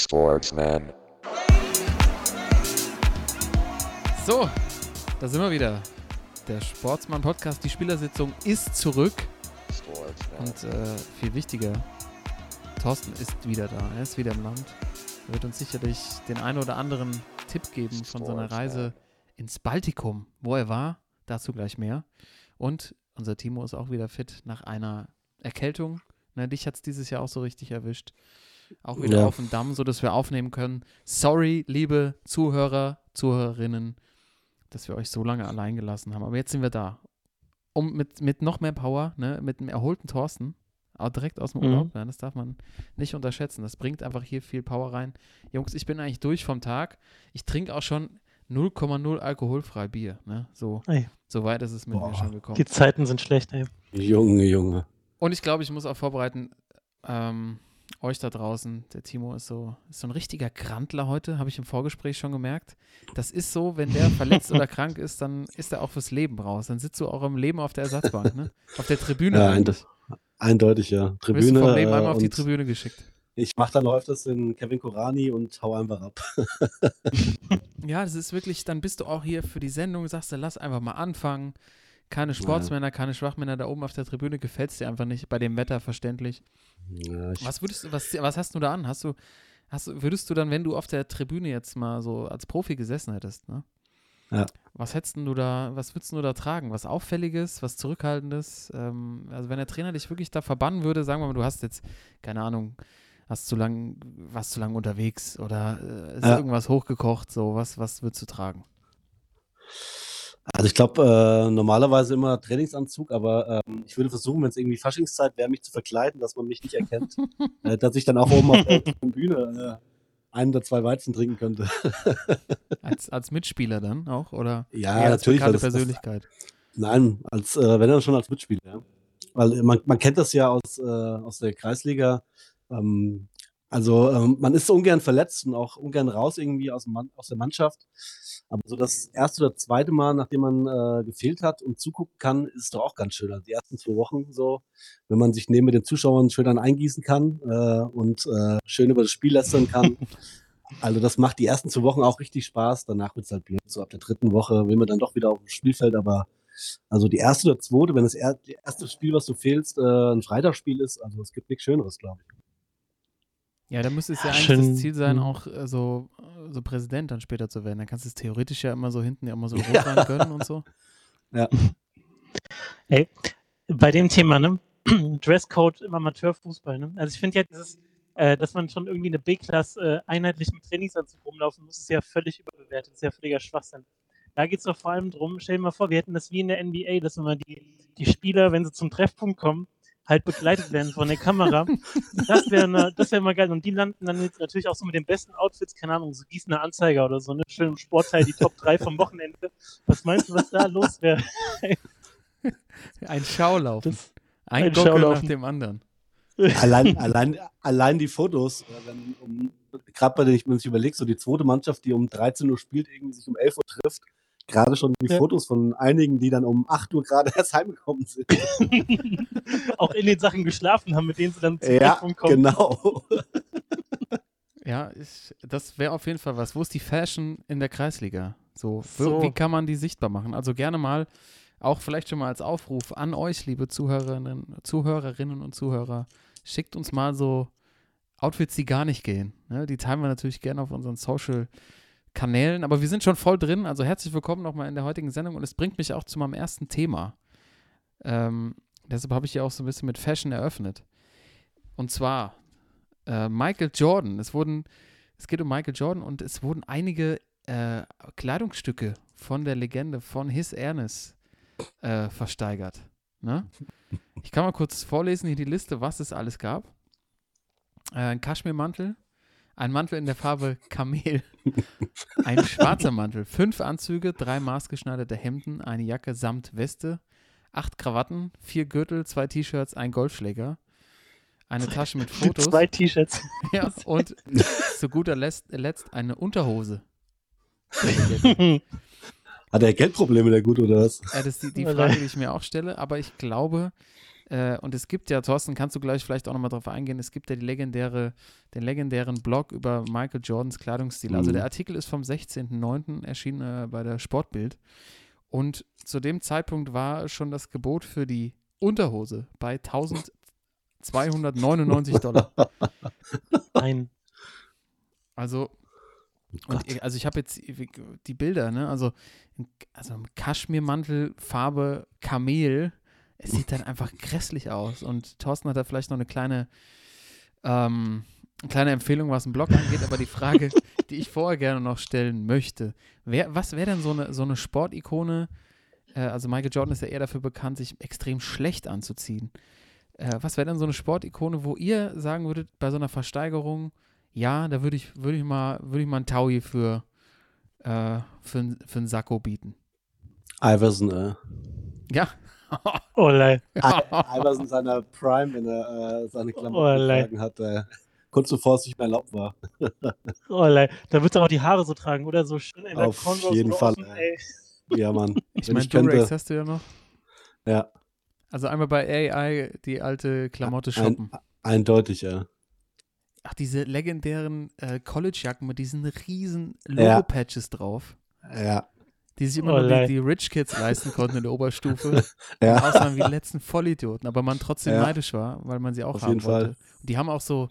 Sportsman. So, da sind wir wieder. Der Sportsmann-Podcast, die Spielersitzung ist zurück. Und äh, viel wichtiger, Thorsten ist wieder da. Er ist wieder im Land. Er wird uns sicherlich den einen oder anderen Tipp geben von seiner Reise ins Baltikum. Wo er war, dazu gleich mehr. Und unser Timo ist auch wieder fit nach einer Erkältung. Ne, dich hat es dieses Jahr auch so richtig erwischt. Auch wieder Ja. auf dem Damm, sodass wir aufnehmen können. Sorry, liebe Zuhörer, Zuhörerinnen, dass wir euch so lange allein gelassen haben. Aber jetzt sind wir da. Um mit, mit noch mehr Power, ne, mit einem erholten Thorsten, auch direkt aus dem Mhm. Urlaub, ja, das darf man nicht unterschätzen. Das bringt einfach hier viel Power rein. Jungs, ich bin eigentlich durch vom Tag. Ich trinke auch schon 0,0 alkoholfrei Bier. Ne? So, Ey. so weit ist es mit mir Boah. schon gekommen. Die Zeiten sind schlecht, ey. Junge, Junge. Und ich glaube, ich muss auch vorbereiten, ähm, euch da draußen, der Timo ist so, ist so ein richtiger Krantler heute, habe ich im Vorgespräch schon gemerkt. Das ist so, wenn der verletzt oder krank ist, dann ist er auch fürs Leben raus. Dann sitzt du auch im Leben auf der Ersatzbank, ne? Auf der Tribüne Ja, eigentlich. Eindeutig, ja. Du wirst Tribüne. vom Leben äh, einmal auf die Tribüne geschickt. Ich mache dann öfters den Kevin Korani und hau einfach ab. Ja, das ist wirklich, dann bist du auch hier für die Sendung, sagst du, lass einfach mal anfangen. Keine Sportsmänner, keine Schwachmänner da oben auf der Tribüne, gefällt es dir einfach nicht, bei dem Wetter verständlich. Ja, Was würdest du, was, was hast du da an? Hast du, hast du, würdest du dann, wenn du auf der Tribüne jetzt mal so als Profi gesessen hättest, ne? Ja. Was hättest du da, was würdest du da tragen? Was Auffälliges, was Zurückhaltendes? Ähm, also wenn der Trainer dich wirklich da verbannen würde, sagen wir mal, du hast jetzt, keine Ahnung, hast zu lang, warst zu lang unterwegs oder äh, ist Ja. irgendwas hochgekocht, so, was, was würdest du tragen? Also ich glaube, äh, normalerweise immer Trainingsanzug, aber ähm, ich würde versuchen, wenn es irgendwie Faschingszeit wäre, mich zu verkleiden, dass man mich nicht erkennt. äh, dass ich dann auch oben auf der Bühne äh, ein oder zwei Weizen trinken könnte. Als, als Mitspieler dann auch? Oder Ja, als natürlich, weil bekannte das- Persönlichkeit? Nein, als äh, wenn dann schon als Mitspieler. Ja. Weil man, man kennt das ja aus, äh, aus der Kreisliga. Ähm, also ähm, man ist so ungern verletzt und auch ungern raus irgendwie aus, dem Mann, aus der Mannschaft. Aber so das erste oder zweite Mal, nachdem man äh, gefehlt hat und zugucken kann, ist es doch auch ganz schön. Also die ersten zwei Wochen so, wenn man sich neben den Zuschauern schön dann eingießen kann äh, und äh, schön über das Spiel lästern kann. Also das macht die ersten zwei Wochen auch richtig Spaß. Danach wird es halt blöd. So ab der dritten Woche will man dann doch wieder auf dem Spielfeld, aber also die erste oder zweite, wenn das er, erste Spiel, was du fehlst, äh, ein Freitagsspiel ist, also es gibt nichts Schöneres, glaube ich. Ja, da müsste es ja Ja, eigentlich schön, das Ziel sein, mhm. auch äh, so, äh, so Präsident dann später zu werden. Dann kannst du es theoretisch ja immer so hinten ja immer so rot rein gönnen und so. Bei dem Thema, ne? Dresscode im Amateurfußball, ne? Also ich finde ja dieses, äh, dass man schon irgendwie eine B-Klasse äh, einheitlich mit Trainingsanzug rumlaufen muss, ist ja völlig überbewertet, ist ja völliger Schwachsinn. Da geht es doch vor allem drum, stell dir mal vor, wir hätten das wie in der NBA, dass immer die, die Spieler, wenn sie zum Treffpunkt kommen, halt begleitet werden von der Kamera. Das wäre ne, das wär mal geil. Und die landen dann jetzt natürlich auch so mit den besten Outfits, keine Ahnung, so Gießener Anzeiger oder so, ne? Schön im Sportteil, die Top 3 vom Wochenende. Was meinst du, was da los wäre? Ein Schaulaufen. Das- ein ein Gockel nach Schaulaufen. dem anderen. Allein, allein, allein die Fotos, äh, wenn um, gerade bei den, ich, ich überlege, so die zweite Mannschaft, die um 13 Uhr spielt, irgendwie sich um 11 Uhr trifft, gerade schon die Ja. Fotos von einigen, die dann um 8 Uhr gerade erst heimgekommen sind. auch in den Sachen geschlafen haben, mit denen sie dann zum ja, kommen. genau. Ja, ich, das wäre auf jeden Fall was. Wo ist die Fashion in der Kreisliga? So, So. wie kann man die sichtbar machen? Also gerne mal, auch vielleicht schon mal als Aufruf an euch, liebe Zuhörerinnen, Zuhörerinnen und Zuhörer, schickt uns mal so Outfits, die gar nicht gehen. Ne? Die teilen wir natürlich gerne auf unseren Social Kanälen, aber wir sind schon voll drin. Also herzlich willkommen nochmal in der heutigen Sendung und es bringt mich auch zu meinem ersten Thema. Ähm, deshalb habe ich ja auch so ein bisschen mit Fashion eröffnet. Und zwar äh, Michael Jordan. Es wurden, es geht um Michael Jordan und es wurden einige äh, Kleidungsstücke von der Legende von His Ernest äh, versteigert. Ne? Ich kann mal kurz vorlesen hier die Liste, was es alles gab. Äh, ein Kaschmirmantel, ein Mantel in der Farbe Kamel, ein schwarzer Mantel, fünf Anzüge, drei maßgeschneiderte Hemden, eine Jacke samt Weste, acht Krawatten, vier Gürtel, zwei T-Shirts, ein Golfschläger, eine Tasche mit Fotos. Zwei T-Shirts. Ja, und zu guter Letzt, Letzt eine Unterhose. Hat er Geldprobleme, der Gut, oder was? Äh, das ist die, die Oder? Frage, die ich mir auch stelle, aber ich glaube, Äh, und es gibt ja, Thorsten, kannst du gleich vielleicht auch nochmal drauf eingehen, es gibt ja die legendäre, den legendären Blog über Michael Jordans Kleidungsstil. Also Mhm. der Artikel ist vom 16.09. erschienen äh, bei der Sportbild. Und zu dem Zeitpunkt war schon das Gebot für die Unterhose bei 1299 Dollar. Nein. Also, Oh und also ich habe jetzt die Bilder, ne? Also, also Kaschmirmantel, Farbe Kamel. Es sieht dann einfach grässlich aus. Und Thorsten hat da vielleicht noch eine kleine, ähm, eine kleine Empfehlung, was einen Blog angeht. Aber die Frage, die ich vorher gerne noch stellen möchte, wer, was wäre denn so eine, so eine Sportikone? Äh, also Michael Jordan ist ja eher dafür bekannt, sich extrem schlecht anzuziehen. Äh, was wäre denn so eine Sportikone, wo ihr sagen würdet, bei so einer Versteigerung, ja, da würde ich, würde ich mal, würde ich mal einen Taui für, äh, für, ein- für einen Sakko bieten. Iverson, äh. Ja. Oh, lei. I- Iverson seiner Prime, wenn er äh, seine Klamotten Oh, getragen hat, äh, kurz bevor es nicht mehr erlaubt war. Oh, lei. Da wird er auch die Haare so tragen, oder? So schön in der Auf Cornrows jeden Fall, offen. Ja, Mann. Ich Wenn meine, Durex hast du ja noch. Ja, Also einmal bei AI die alte Klamotte shoppen. ein, eindeutig, ja. Ach, diese legendären äh, College-Jacken mit diesen riesen Ja. Logo-Patches drauf, Ja, die sich immer Oh, nur die, die Rich Kids leisten konnten in der Oberstufe. ja. Aussahen wie die letzten Vollidioten, aber man trotzdem Ja. neidisch war, weil man sie auch Auf haben jeden Fall. wollte. Und die haben auch so,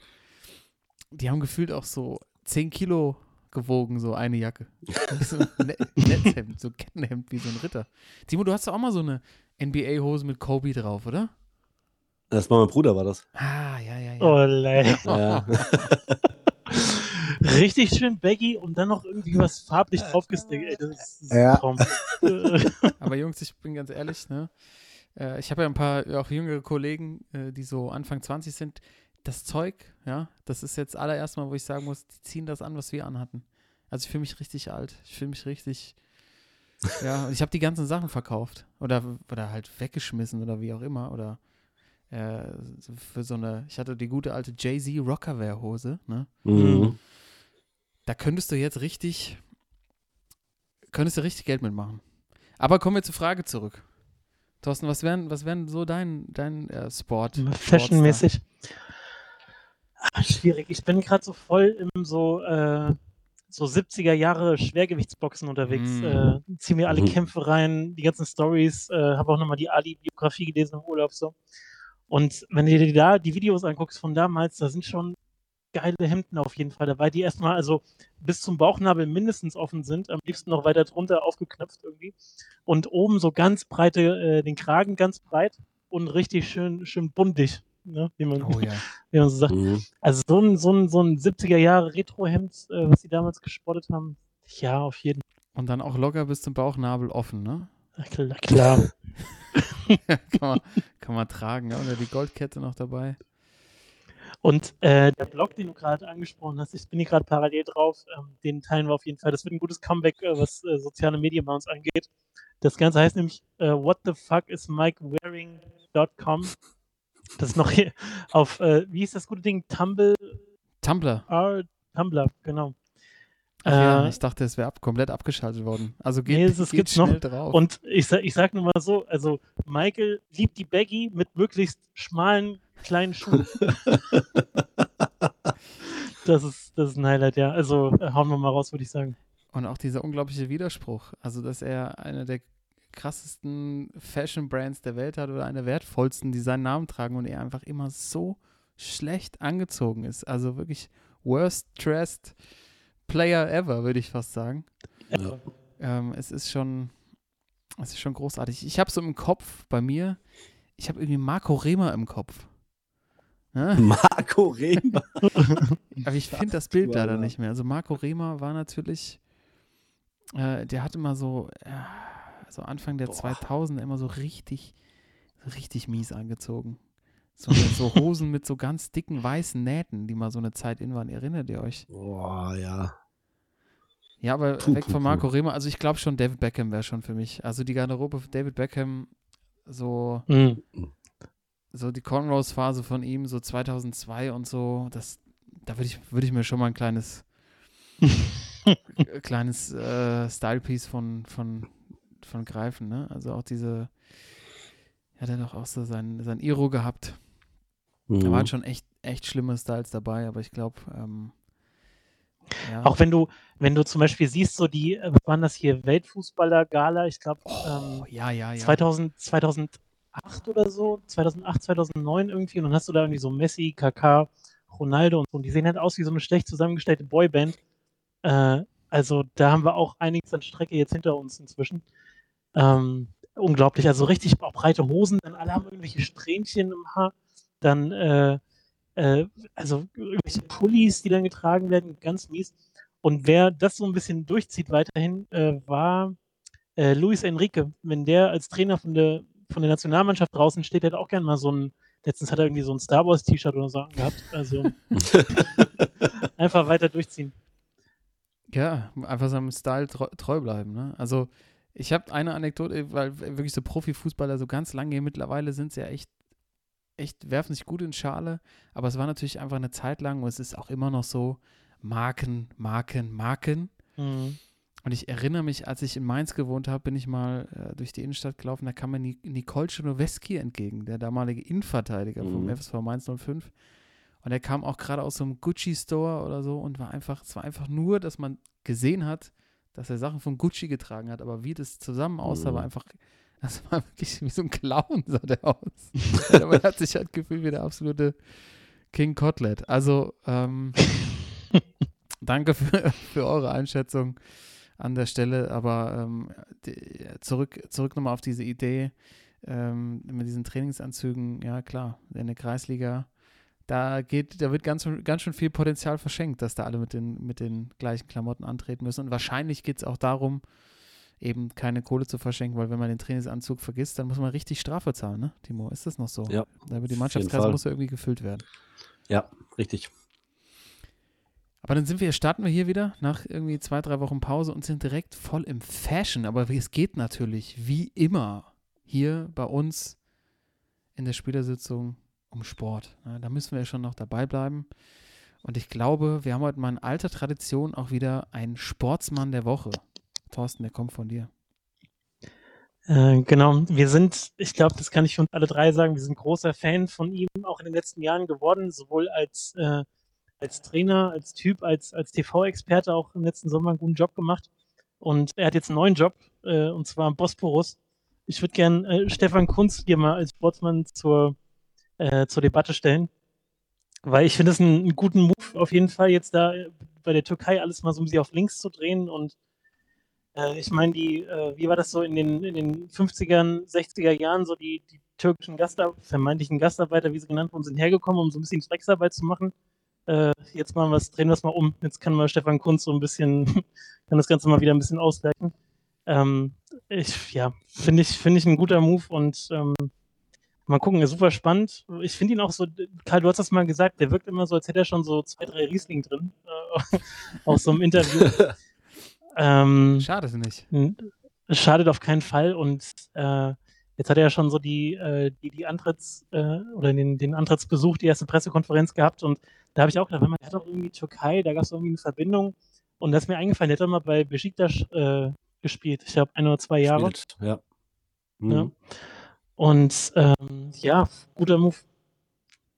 die haben gefühlt auch so 10 Kilo gewogen, so eine Jacke. so ein Ne- Netzhemd, so Kettenhemd wie so ein Ritter. Timo, du hast doch auch mal so eine NBA-Hose mit Kobe drauf, oder? Das war mein Bruder, war das. Ah, ja, ja, ja. Oh, lei. Ja. Richtig schön baggy und dann noch irgendwie was farblich draufgestickt. Ey, das ist, Ja. Traum. Äh, Aber Jungs, ich bin ganz ehrlich, ne? Äh, ich habe ja ein paar auch jüngere Kollegen, äh, die so Anfang 20 sind. Das Zeug, ja, das ist jetzt allererst mal, wo ich sagen muss, die ziehen das an, was wir anhatten. Also ich fühle mich richtig alt. Ich fühle mich richtig. Ja, und ich habe die ganzen Sachen verkauft. Oder, oder halt weggeschmissen oder wie auch immer. Oder äh, so für so eine, ich hatte die gute alte Jay-Z Rockerwear-Hose, ne? Mhm. Da könntest du jetzt richtig, könntest du richtig Geld mitmachen. Aber kommen wir zur Frage zurück. Thorsten, was wären, was wären so dein, dein äh, Sport? Fashionmäßig. Ah, schwierig. Ich bin gerade so voll im so, äh, so 70er Jahre Schwergewichtsboxen unterwegs. Mm. Äh, zieh mir alle Mhm. Kämpfe rein, die ganzen Stories, äh, habe auch nochmal die Ali-Biografie gelesen im Urlaub so. Und wenn du dir da die Videos anguckst von damals, da sind schon geile Hemden auf jeden Fall dabei, die erstmal also bis zum Bauchnabel mindestens offen sind, am liebsten noch weiter drunter aufgeknöpft irgendwie. Und oben so ganz breite, äh, den Kragen ganz breit und richtig schön, schön buntig, ne? wie, man, Oh ja. wie man so sagt. Mhm. Also so ein, so ein, so ein 70er Jahre Retro-Hemd, äh, was sie damals gespottet haben, ja, auf jeden Und dann auch locker bis zum Bauchnabel offen, ne? Fall. Klar. klar. kann, man, kann man tragen, ja? Oder die Goldkette noch dabei. Und äh, der Blog, den du gerade angesprochen hast, ich bin hier gerade parallel drauf, ähm, den teilen wir auf jeden Fall. Das wird ein gutes Comeback, äh, was äh, soziale Medien bei uns angeht. Das Ganze heißt nämlich äh, What the fuck is MikeWearing.com. Das ist noch hier auf, äh, wie hieß das gute Ding? Tumblr, Tumblr. Tumblr, genau. Ach ja, Äh, ich dachte, es wäre ab, komplett abgeschaltet worden. Also geht, Nee, es- es geht gibt's noch. schnell drauf. Und ich, ich sag nur mal so, also Michael liebt die Baggy mit möglichst schmalen, kleinen Schuhen. das, ist, das ist ein Highlight, ja. Also äh, hauen wir mal raus, würde ich sagen. Und auch dieser unglaubliche Widerspruch. Also, dass er einer der krassesten Fashion-Brands der Welt hat oder einer der wertvollsten, die seinen Namen tragen und er einfach immer so schlecht angezogen ist. Also wirklich worst dressed Player ever, würde ich fast sagen. Ja. Ähm, es ist schon, es ist schon großartig. Ich habe so im Kopf bei mir, ich habe irgendwie Marco Rehmer im Kopf. Marco Rehmer. Aber ich finde das Bild leider nicht mehr. Also Marco Rehmer war natürlich, äh, der hatte immer so, äh, so Anfang der Boah. 2000 immer so richtig, richtig mies angezogen. So, so Hosen mit so ganz dicken weißen Nähten, die mal so eine Zeit in waren. Erinnert ihr euch? Boah, ja. Ja, aber Puh, weg puh, von puh. Marco Rehmer. Also ich glaube schon, David Beckham wäre schon für mich. Also die Garderobe von David Beckham, so, Mhm. So die Cornrows-Phase von ihm, so 2002 und so, das, da würde ich, würd ich mir schon mal ein kleines, äh, kleines äh, Style-Piece von, von, von greifen, ne? Also auch diese, hat er doch auch so sein, sein Iro gehabt. Mhm. Da waren schon echt, echt schlimme Styles dabei, aber ich glaube, ähm, ja. Auch wenn du, wenn du zum Beispiel siehst, so die, äh, was waren das hier, Weltfußballer-Gala, ich glaube, oh, ähm, ja, ja, ja. 2000, 2008 oder so, 2008, 2009 irgendwie, und dann hast du da irgendwie so Messi, Kaká, Ronaldo und so, und die sehen halt aus wie so eine schlecht zusammengestellte Boyband. Äh, also da haben wir auch einiges an Strecke jetzt hinter uns inzwischen. Ähm, unglaublich, also richtig breite Hosen, dann alle haben irgendwelche Strähnchen im Haar, dann äh, äh, also irgendwelche Pullis, die dann getragen werden, ganz mies. Und wer das so ein bisschen durchzieht weiterhin, äh, war äh, Luis Enrique. Wenn der als Trainer von der, von der Nationalmannschaft draußen steht, der hat auch gern mal so ein, letztens hat er irgendwie so ein Star Wars T-Shirt oder so gehabt. Also einfach weiter durchziehen. Ja, einfach seinem Style treu, treu bleiben. Ne? Also ich habe eine Anekdote, weil wirklich so Profifußballer so ganz lange mittlerweile sind sie ja echt, echt, werfen sich gut in Schale, aber es war natürlich einfach eine Zeit lang und es ist auch immer noch so Marken, Marken, Marken. Mhm. Und ich erinnere mich, als ich in Mainz gewohnt habe, bin ich mal äh, durch die Innenstadt gelaufen, da kam mir Ni Nicole Czernoweski entgegen, der damalige Innenverteidiger Mhm. vom FSV Mainz 05. Und er kam auch gerade aus so einem Gucci-Store oder so und war einfach, es war einfach nur, dass man gesehen hat, dass er Sachen von Gucci getragen hat, aber wie das zusammen aussah, Mhm. war einfach, das war wirklich wie so ein Clown, sah der aus. aber er hat sich halt gefühlt wie der absolute King Kotlet. Also, ähm, danke für, für eure Einschätzung an der Stelle, aber ähm, die, zurück, zurück nochmal auf diese Idee ähm, mit diesen Trainingsanzügen, ja klar, in der Kreisliga, da geht, da wird ganz, schön- ganz schön viel Potenzial verschenkt, dass da alle mit den, mit den gleichen Klamotten antreten müssen. Und wahrscheinlich geht es auch darum, eben keine Kohle zu verschenken, weil wenn man den Trainingsanzug vergisst, dann muss man richtig Strafe zahlen, ne, Timo? Ist das noch so? Ja, die Mannschaftskasse muss ja irgendwie gefüllt werden. Ja, richtig. Aber dann sind wir, starten wir hier wieder nach irgendwie zwei, drei Wochen Pause und sind direkt voll im Fashion. Aber es geht natürlich wie immer hier bei uns in der Spielersitzung um Sport. Da müssen wir ja schon noch dabei bleiben. Und ich glaube, wir haben heute mal in alter Tradition auch wieder einen Sportsmann der Woche. Thorsten, der kommt von dir. Äh, genau, wir sind, ich glaube, das kann ich für uns alle drei sagen, wir sind großer Fan von ihm auch in den letzten Jahren geworden, sowohl als, äh, als Trainer, als Typ, als, als TV-Experte auch im letzten Sommer einen guten Job gemacht. Und er hat jetzt einen neuen Job, äh, und zwar am Bosporus. Ich würde gern äh, Stefan Kunz dir mal als Sportsmann zur, äh, zur Debatte stellen, weil ich finde es einen, einen guten Move auf jeden Fall, jetzt da äh, bei der Türkei alles mal so ein bisschen auf links zu drehen und äh, ich meine, die, äh, wie war das so in den, in den 50ern, 60er Jahren, so die, die türkischen Gastar vermeintlichen Gastarbeiter, wie sie genannt wurden, sind hergekommen, um so ein bisschen Drecksarbeit zu machen. Äh, jetzt machen wir drehen wir es mal um. Jetzt kann mal Stefan Kunz so ein bisschen, kann das Ganze mal wieder ein bisschen ausgleichen. Ähm, ich, ja, finde ich, finde ich ein guter Move und ähm, mal gucken, ist super spannend. Ich finde ihn auch so, Karl, du hast das mal gesagt, der wirkt immer so, als hätte er schon so zwei, drei Riesling drin, äh, aus so einem Interview. ähm, Schade nicht. Schadet auf keinen Fall und äh, jetzt hat er ja schon so die, äh, die, die Antritts- äh, oder den, den Antrittsbesuch, die erste Pressekonferenz gehabt und da habe ich auch gedacht, man hat doch irgendwie Türkei, da gab es irgendwie eine Verbindung und das ist mir eingefallen, der hat doch mal bei Besiktas äh, gespielt, ich glaube ein oder zwei Jahre Spielt, ja. Mhm. Ja. und ähm, ja, guter Move.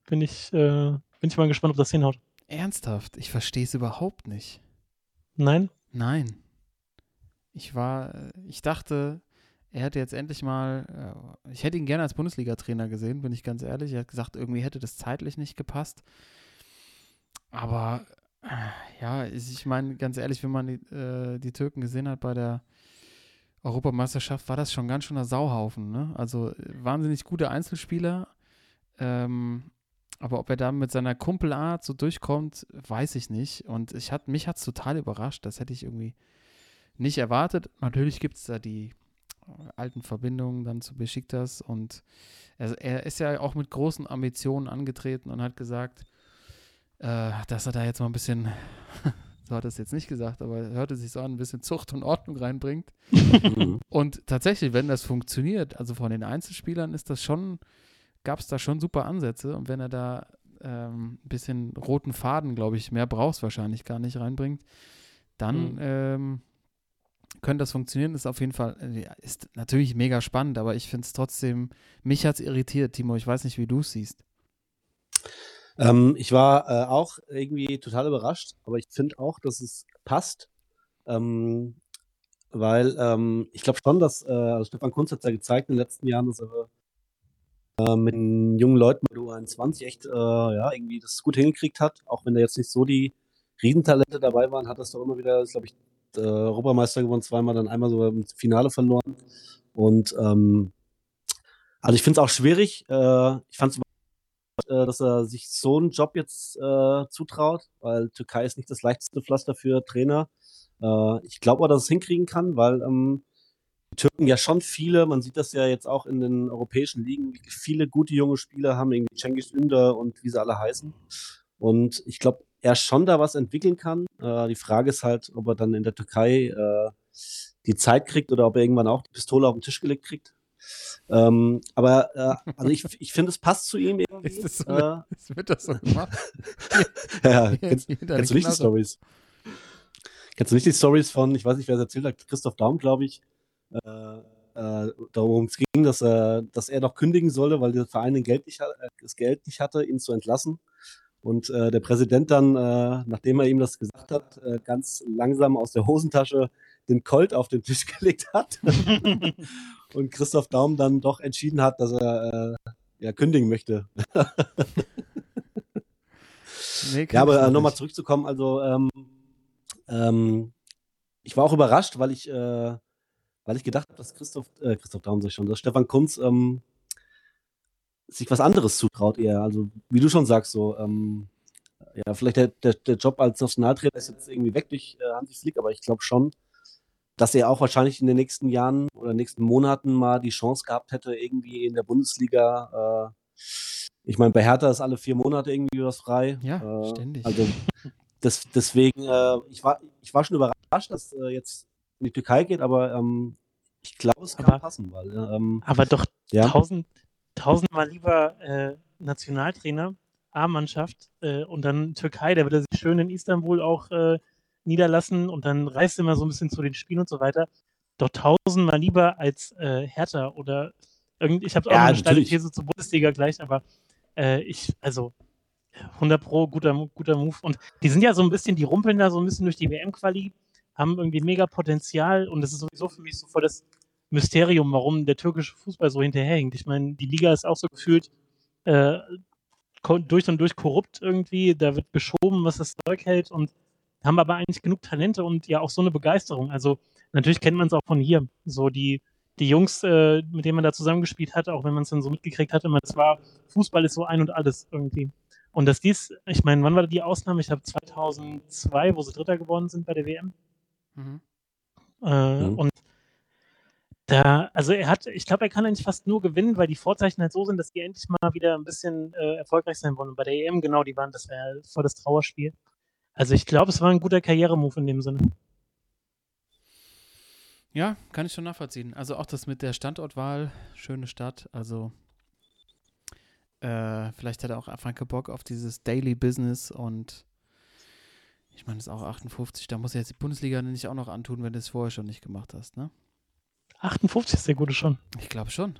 Bin ich, äh, bin ich mal gespannt, ob das hinhaut. Ernsthaft, ich verstehe es überhaupt nicht. Nein? Nein. Ich war, äh, ich dachte, er hätte jetzt endlich mal, äh, ich hätte ihn gerne als Bundesliga-Trainer gesehen, bin ich ganz ehrlich. Er hat gesagt, irgendwie hätte das zeitlich nicht gepasst. Aber äh, ja, ich meine, ganz ehrlich, wenn man die, äh, die Türken gesehen hat bei der Europameisterschaft, war das schon ganz schöner Sauhaufen. Ne? Also äh, wahnsinnig gute Einzelspieler. Ähm, aber ob er da mit seiner Kumpelart so durchkommt, weiß ich nicht. Und ich hat, mich hat es total überrascht. Das hätte ich irgendwie nicht erwartet. Natürlich gibt es da die alten Verbindungen dann zu Besiktas und er, er ist ja auch mit großen Ambitionen angetreten und hat gesagt, äh, dass er da jetzt mal ein bisschen, so hat er es jetzt nicht gesagt, aber er hörte sich so an, ein bisschen Zucht und Ordnung reinbringt. Mhm. Und tatsächlich, wenn das funktioniert, also von den Einzelspielern ist das schon, gab es da schon super Ansätze und wenn er da ähm, ein bisschen roten Faden, glaube ich, mehr brauchst wahrscheinlich gar nicht reinbringt, dann Mhm. ähm, könnte das funktionieren, ist auf jeden Fall, äh, ist natürlich mega spannend, aber ich finde es trotzdem, mich hat es irritiert, Timo. Ich weiß nicht, wie du es siehst. Ähm, ich war äh, auch irgendwie total überrascht, aber ich finde auch, dass es passt. Ähm, weil ähm, ich glaube schon, dass äh, also Stefan Kunz hat es ja gezeigt in den letzten Jahren, dass er äh, mit den jungen Leuten der U21 echt äh, ja, irgendwie das gut hingekriegt hat. Auch wenn da jetzt nicht so die Riesentalente dabei waren, hat das doch immer wieder, glaube ich, äh, Europameister gewonnen, zweimal, dann einmal sogar im Finale verloren. Und ähm, also ich finde es auch schwierig. Äh, ich fand es äh, dass er sich so einen Job jetzt äh, zutraut, weil Türkei ist nicht das leichteste Pflaster für Trainer. Äh, ich glaube aber, dass es hinkriegen kann, weil ähm, die Türken ja schon viele, man sieht das ja jetzt auch in den europäischen Ligen, viele gute junge Spieler haben, irgendwie Cengiz Ünder und wie sie alle heißen. Und ich glaube, er schon da was entwickeln kann. Äh, die Frage ist halt, ob er dann in der Türkei äh, die Zeit kriegt oder ob er irgendwann auch die Pistole auf den Tisch gelegt kriegt. Ähm, aber äh, also ich, ich finde, es passt zu ihm irgendwie. Ist das so eine, äh, wird das so gemacht? ja, ja. Kennst, kennst du nicht die Stories? Kennst du nicht die Stories von, ich weiß nicht, wer es erzählt hat, Christoph Daum, glaube ich, äh, äh, darum es ging, dass er, dass er noch kündigen solle, weil der Verein Geld nicht, äh, das Geld nicht hatte, ihn zu entlassen. Und äh, der Präsident dann, äh, nachdem er ihm das gesagt hat, äh, ganz langsam aus der Hosentasche den Colt auf den Tisch gelegt hat. und Christoph Daum dann doch entschieden hat, dass er äh, ja, kündigen möchte. nee, ja, aber äh, nochmal zurückzukommen, also ähm, ähm, ich war auch überrascht, weil ich, äh, weil ich gedacht habe, dass Christoph, Christoph Daum sich schon, dass Stefan Kunz ähm, sich was anderes zutraut eher. Also wie du schon sagst, so ähm, ja, vielleicht der, der, der, Job als Nationaltrainer ist jetzt irgendwie weg durch äh, Hansi Flick, aber ich glaube schon, dass er auch wahrscheinlich in den nächsten Jahren oder nächsten Monaten mal die Chance gehabt hätte, irgendwie in der Bundesliga. Äh, ich meine, bei Hertha ist alle vier Monate irgendwie was frei. Ja, äh, ständig. Also das, deswegen, äh, ich, war, ich war schon überrascht, dass äh, jetzt in die Türkei geht, aber ähm, ich glaube, es kann aber, passen. Weil, ähm, aber doch ja? tausend, tausendmal lieber äh, Nationaltrainer, A-Mannschaft äh, und dann Türkei, der würde sich schön in Istanbul auch niederlassen und dann reist immer so ein bisschen zu den Spielen und so weiter. Doch tausendmal lieber als äh, Hertha oder irgendwie, ich habe auch ja, eine steile These zur Bundesliga gleich, aber äh, ich, also 100 Pro, guter, guter Move. Und die sind ja so ein bisschen, die rumpeln da so ein bisschen durch die WM-Quali, haben irgendwie mega Potenzial und das ist sowieso für mich so voll das Mysterium, warum der türkische Fußball so hinterherhängt. Ich meine, die Liga ist auch so gefühlt äh, durch und durch korrupt irgendwie, da wird geschoben, was das Zeug hält und haben aber eigentlich genug Talente und ja auch so eine Begeisterung. Also natürlich kennt man es auch von hier. So die, die Jungs, äh, mit denen man da zusammengespielt hat, auch wenn man es dann so mitgekriegt hatte, es war, Fußball ist so ein und alles irgendwie. Und dass dies, ich meine, wann war die Ausnahme? Ich habe 2002, wo sie Dritter geworden sind bei der WM. Mhm. Äh, mhm. Und da, also er hat, ich glaube, er kann eigentlich fast nur gewinnen, weil die Vorzeichen halt so sind, dass die endlich mal wieder ein bisschen äh, erfolgreich sein wollen. Und bei der EM, genau, die waren, das wäre voll das Trauerspiel. Also ich glaube, es war ein guter Karrieremove in dem Sinne. Ja, kann ich schon nachvollziehen. Also auch das mit der Standortwahl, schöne Stadt. Also äh, vielleicht hat er auch einfach Bock auf dieses Daily Business und ich meine, es ist auch 58, da muss er jetzt die Bundesliga nicht auch noch antun, wenn du es vorher schon nicht gemacht hast, ne? 58 ist der gute schon. Ich glaube schon.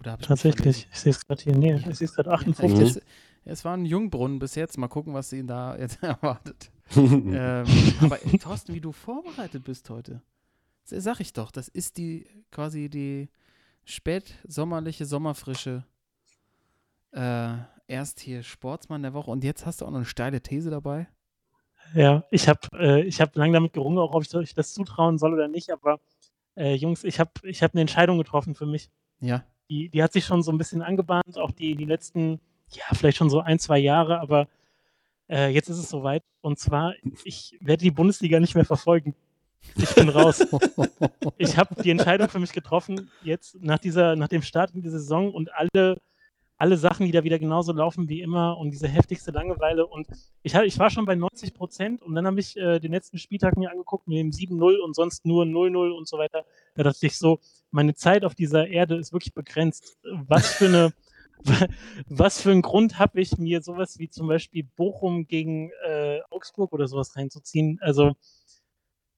Oder Tatsächlich, ich sehe es gerade hier. Nee, ich sehe es gerade 58. Ja, es war ein Jungbrunnen bis jetzt. Mal gucken, was ihn da jetzt erwartet. ähm, aber äh, Thorsten, wie du vorbereitet bist heute, sag ich doch, das ist die quasi die spätsommerliche Sommerfrische. Äh, erst hier Sportsmann der Woche und jetzt hast du auch noch eine steile These dabei. Ja, ich habe äh, hab lange damit gerungen, auch ob ich euch das zutrauen soll oder nicht, aber äh, Jungs, ich habe ich hab eine Entscheidung getroffen für mich. Ja. Die, die hat sich schon so ein bisschen angebahnt, auch die, die letzten ja, vielleicht schon so ein, zwei Jahre, aber äh, jetzt ist es soweit. Und zwar, ich werde die Bundesliga nicht mehr verfolgen. Ich bin raus. ich habe die Entscheidung für mich getroffen, jetzt nach, dieser, nach dem Start in die Saison und alle, alle Sachen, die da wieder genauso laufen wie immer und diese heftigste Langeweile. Und ich, ich war schon bei 90 Prozent und dann habe ich äh, den letzten Spieltag mir angeguckt mit dem 7-0 und sonst nur 0-0 und so weiter. Da dachte ich so, meine Zeit auf dieser Erde ist wirklich begrenzt. Was für eine was für einen Grund habe ich, mir sowas wie zum Beispiel Bochum gegen äh, Augsburg oder sowas reinzuziehen? Also,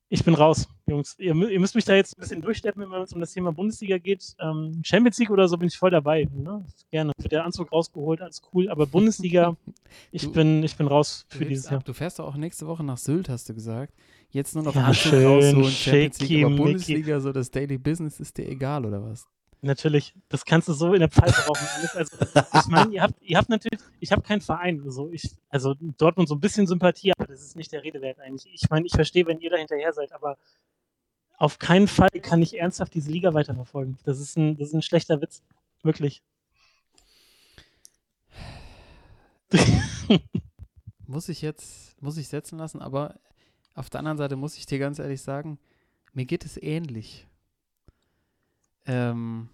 Ich bin raus, Jungs. Ihr, ihr, müsst mich da jetzt ein bisschen durchsteppen, wenn es um das Thema Bundesliga geht. Ähm, Champions League oder so bin ich voll dabei. Ne? Gerne. Wird der Anzug rausgeholt, alles cool. Aber Bundesliga, ich, du, bin, ich bin raus für dieses Jahr. Du fährst auch nächste Woche nach Sylt, hast du gesagt. Jetzt nur noch ja, Anzug schön, rausholen, Champions League, aber Bundesliga, so das Daily Business ist dir egal, oder was? Natürlich, das kannst du so in der Pfeife rauchen. Also, ich meine, ihr habt, ihr habt natürlich, ich habe keinen Verein. Also, ich, also Dortmund so ein bisschen Sympathie, aber das ist nicht der Rede wert eigentlich. Ich meine, ich verstehe, wenn ihr da hinterher seid, aber auf keinen Fall kann ich ernsthaft diese Liga weiterverfolgen. Das ist ein, das ist ein schlechter Witz. Wirklich. muss ich jetzt, muss ich setzen lassen, aber auf der anderen Seite muss ich dir ganz ehrlich sagen, mir geht es ähnlich ähm,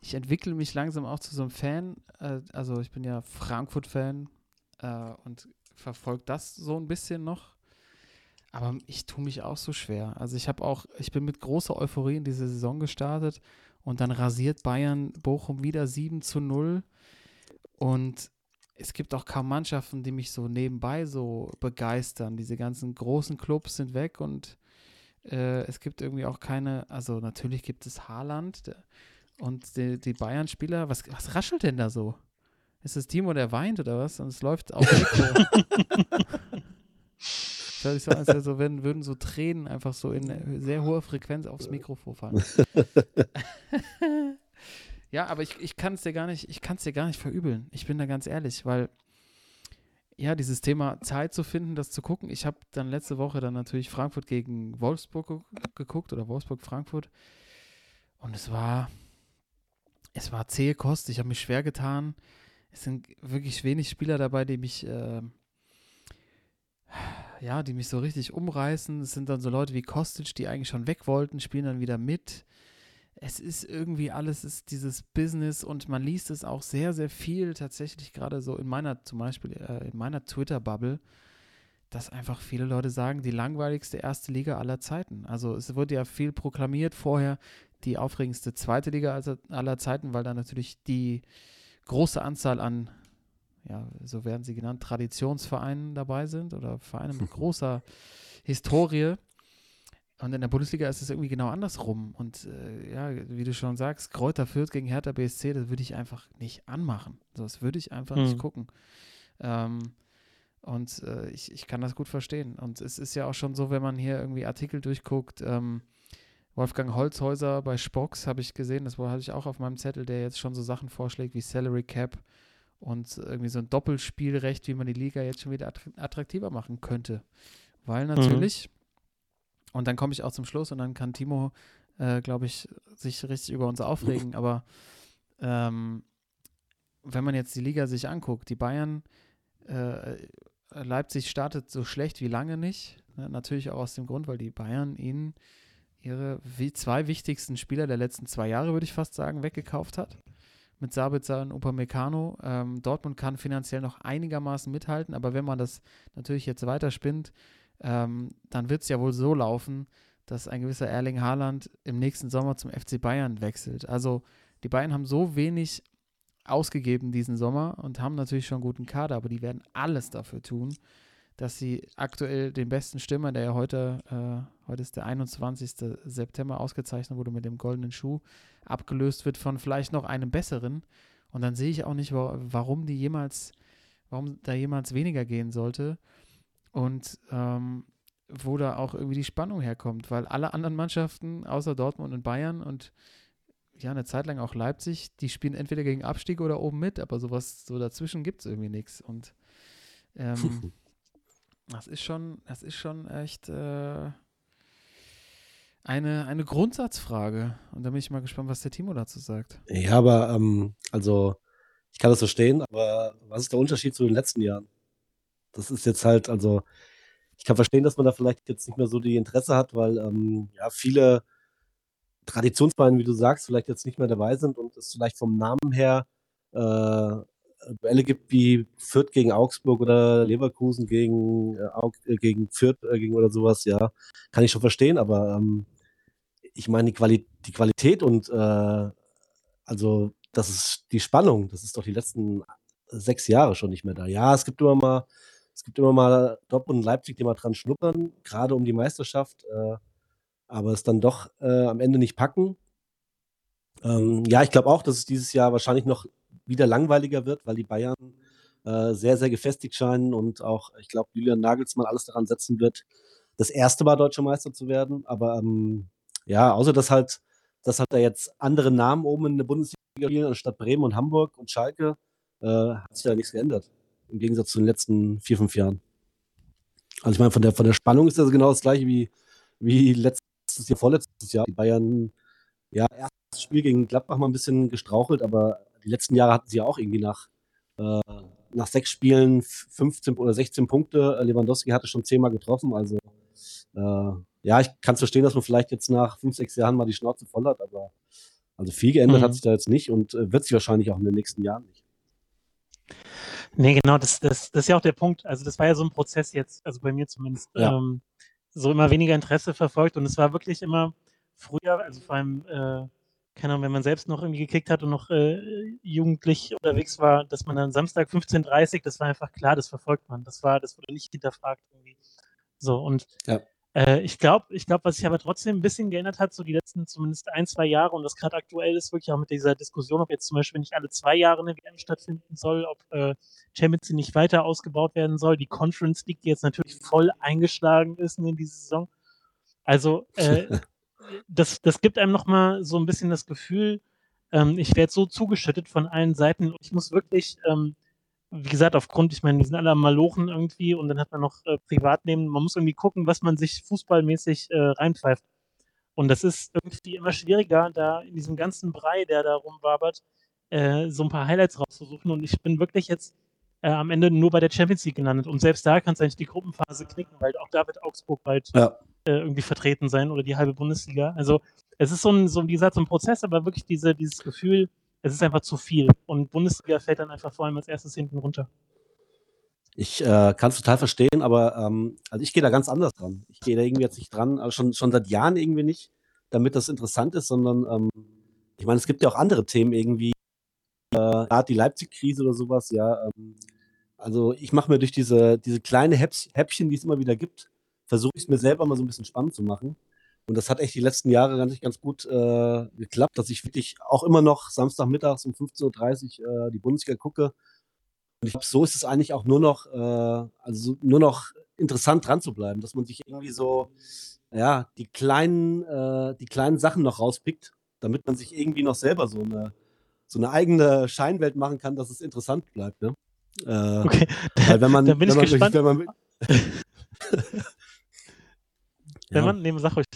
ich entwickle mich langsam auch zu so einem Fan. Äh, also ich bin ja Frankfurt-Fan äh, und verfolge das so ein bisschen noch. Aber ich tue mich auch so schwer. Also ich habe auch, ich bin mit großer Euphorie in diese Saison gestartet und dann rasiert Bayern Bochum wieder 7 zu 0. Und es gibt auch kaum Mannschaften, die mich so nebenbei so begeistern. Diese ganzen großen Clubs sind weg und äh, es gibt irgendwie auch keine, also natürlich gibt es Haaland und die, die Bayern-Spieler. Was, was raschelt denn da so? Ist es Timo, der weint oder was? Und es läuft auf Mikro. Soll ich sagen, also wenn, würden so Tränen einfach so in sehr hoher Frequenz aufs Mikrofon fallen. ja, aber ich, ich kann es dir gar nicht, ich kann es dir gar nicht verübeln. Ich bin da ganz ehrlich, weil ja, dieses Thema Zeit zu finden, das zu gucken. Ich habe dann letzte Woche dann natürlich Frankfurt gegen Wolfsburg geguckt oder Wolfsburg-Frankfurt. Und es war, es war zähe Kost. Ich habe mich schwer getan. Es sind wirklich wenig Spieler dabei, die mich, äh, ja, die mich so richtig umreißen. Es sind dann so Leute wie Kostic, die eigentlich schon weg wollten, spielen dann wieder mit es ist irgendwie alles ist dieses Business und man liest es auch sehr, sehr viel tatsächlich gerade so in meiner, zum Beispiel äh, in meiner Twitter-Bubble, dass einfach viele Leute sagen, die langweiligste erste Liga aller Zeiten. Also es wurde ja viel proklamiert vorher, die aufregendste zweite Liga aller Zeiten, weil da natürlich die große Anzahl an, ja, so werden sie genannt, Traditionsvereinen dabei sind oder Vereine mit großer Historie. Und in der Bundesliga ist es irgendwie genau andersrum. Und äh, ja, wie du schon sagst, Kräuter Fürth gegen Hertha BSC, das würde ich einfach nicht anmachen. Das würde ich einfach hm. nicht gucken. Ähm, und äh, ich, ich kann das gut verstehen. Und es ist ja auch schon so, wenn man hier irgendwie Artikel durchguckt, ähm, Wolfgang Holzhäuser bei Spox habe ich gesehen, das hatte ich auch auf meinem Zettel, der jetzt schon so Sachen vorschlägt wie Salary Cap und irgendwie so ein Doppelspielrecht, wie man die Liga jetzt schon wieder attraktiver machen könnte. Weil mhm. natürlich, mhm und dann komme ich auch zum Schluss und dann kann Timo, äh, glaube ich, sich richtig über uns aufregen. Aber ähm, wenn man jetzt die Liga sich anguckt, die Bayern, äh, Leipzig startet so schlecht wie lange nicht. Ne? Natürlich auch aus dem Grund, weil die Bayern ihnen ihre zwei wichtigsten Spieler der letzten zwei Jahre, würde ich fast sagen, weggekauft hat. Mit Sabitzer und Upamecano. Ähm, Dortmund kann finanziell noch einigermaßen mithalten, aber wenn man das natürlich jetzt weiterspinnt, ähm, dann wird es ja wohl so laufen, dass ein gewisser Erling Haaland im nächsten Sommer zum FC Bayern wechselt. Also die Bayern haben so wenig ausgegeben diesen Sommer und haben natürlich schon einen guten Kader, aber die werden alles dafür tun, dass sie aktuell den besten Stürmer, der ja heute, äh, heute ist der 21. September ausgezeichnet wurde mit dem goldenen Schuh, abgelöst wird von vielleicht noch einem besseren. Und dann sehe ich auch nicht, warum die jemals, warum da jemals weniger gehen sollte und ähm, wo da auch irgendwie die Spannung herkommt, weil alle anderen Mannschaften außer Dortmund und Bayern und ja, eine Zeit lang auch Leipzig, die spielen entweder gegen Abstieg oder oben mit, aber sowas so dazwischen gibt es irgendwie nichts. Und ähm, das ist schon, das ist schon echt äh, eine, eine Grundsatzfrage. Und da bin ich mal gespannt, was der Timo dazu sagt. Ja, aber ähm, also ich kann das verstehen, aber was ist der Unterschied zu den letzten Jahren? das ist jetzt halt, also ich kann verstehen, dass man da vielleicht jetzt nicht mehr so die Interesse hat, weil ähm, ja viele Traditionsvereine, wie du sagst, vielleicht jetzt nicht mehr dabei sind und es vielleicht vom Namen her äh, Duelle gibt wie Fürth gegen Augsburg oder Leverkusen gegen, äh, äh, gegen Fürth äh, gegen oder sowas, ja, kann ich schon verstehen, aber ähm, ich meine, die, Quali die Qualität und äh, also das ist die Spannung, das ist doch die letzten sechs Jahre schon nicht mehr da. Ja, es gibt immer mal Es gibt immer mal Dortmund und Leipzig, die mal dran schnuppern, gerade um die Meisterschaft, äh, aber es dann doch äh, am Ende nicht packen. Ähm, ja, ich glaube auch, dass es dieses Jahr wahrscheinlich noch wieder langweiliger wird, weil die Bayern äh, sehr, sehr gefestigt scheinen und auch, ich glaube, Julian Nagelsmann alles daran setzen wird, das erste Mal deutscher Meister zu werden. Aber ähm, ja, außer dass halt, dass halt da jetzt andere Namen oben in der Bundesliga spielen, anstatt Bremen und Hamburg und Schalke, äh, hat sich da nichts geändert. Im Gegensatz zu den letzten vier, fünf Jahren. Also ich meine, von der, von der Spannung ist das genau das gleiche wie, wie letztes Jahr, vorletztes Jahr. Die Bayern, ja, erstes Spiel gegen Gladbach mal ein bisschen gestrauchelt, aber die letzten Jahre hatten sie ja auch irgendwie nach, äh, nach sechs Spielen 15 oder 16 Punkte. Lewandowski hatte schon zehnmal getroffen, also äh, ja, ich kann es verstehen, dass man vielleicht jetzt nach fünf, sechs Jahren mal die Schnauze voll hat, aber also viel geändert mhm. hat sich da jetzt nicht und äh, wird sich wahrscheinlich auch in den nächsten Jahren nicht. Nee, genau, das, das, das ist ja auch der Punkt. Also das war ja so ein Prozess jetzt, also bei mir zumindest, ja. ähm, so immer weniger Interesse verfolgt und es war wirklich immer früher, also vor allem, äh, keine Ahnung, wenn man selbst noch irgendwie gekickt hat und noch äh, jugendlich unterwegs war, dass man dann Samstag 15.30 das war einfach klar, das verfolgt man. Das war, das wurde nicht hinterfragt irgendwie. So, und ja. Äh, ich glaube, ich glaub, was sich aber trotzdem ein bisschen geändert hat, so die letzten zumindest ein, zwei Jahre und das gerade aktuell ist wirklich auch mit dieser Diskussion, ob jetzt zum Beispiel nicht alle zwei Jahre eine WM stattfinden soll, ob äh, Champions League nicht weiter ausgebaut werden soll, die Conference League, die jetzt natürlich voll eingeschlagen ist in diese Saison. Also äh, das, das gibt einem nochmal so ein bisschen das Gefühl, ähm, ich werde so zugeschüttet von allen Seiten ich muss wirklich ähm, wie gesagt, aufgrund, ich meine, die sind alle Malochen irgendwie und dann hat man noch äh, Privatleben. Man muss irgendwie gucken, was man sich fußballmäßig äh, reinpfeift. Und das ist irgendwie immer schwieriger, da in diesem ganzen Brei, der da rumwabert, äh, so ein paar Highlights rauszusuchen. Und ich bin wirklich jetzt äh, am Ende nur bei der Champions League gelandet. Und selbst da kannst du eigentlich die Gruppenphase knicken, weil auch da wird Augsburg bald ja. Äh, irgendwie vertreten sein oder die halbe Bundesliga. Also es ist so ein, so, wie gesagt, so ein Prozess, aber wirklich diese, dieses Gefühl, es ist einfach zu viel. Und Bundesliga fällt dann einfach vor allem als erstes hinten runter. Ich äh, kann es total verstehen, aber ähm, also ich gehe da ganz anders dran. Ich gehe da irgendwie jetzt nicht dran, also schon, schon seit Jahren irgendwie nicht, damit das interessant ist, sondern ähm, ich meine, es gibt ja auch andere Themen irgendwie, gerade die Leipzig-Krise oder sowas, ja. Ähm, also ich mache mir durch diese, diese kleine Häppchen, die es immer wieder gibt, versuche ich es mir selber mal so ein bisschen spannend zu machen. Und das hat echt die letzten Jahre ganz, ganz gut äh, geklappt, dass ich wirklich auch immer noch Samstagmittags um 15.30 Uhr äh, die Bundesliga gucke. Und ich glaube, so ist es eigentlich auch nur noch, äh, also nur noch interessant dran zu bleiben, dass man sich irgendwie so, ja, die kleinen, äh, die kleinen Sachen noch rauspickt, damit man sich irgendwie noch selber so eine, so eine eigene Scheinwelt machen kann, dass es interessant bleibt. Ne? Äh, okay, weil wenn man, da bin wenn ich man, gespannt. Wenn man, wenn man, ja. nee, sag ruhig.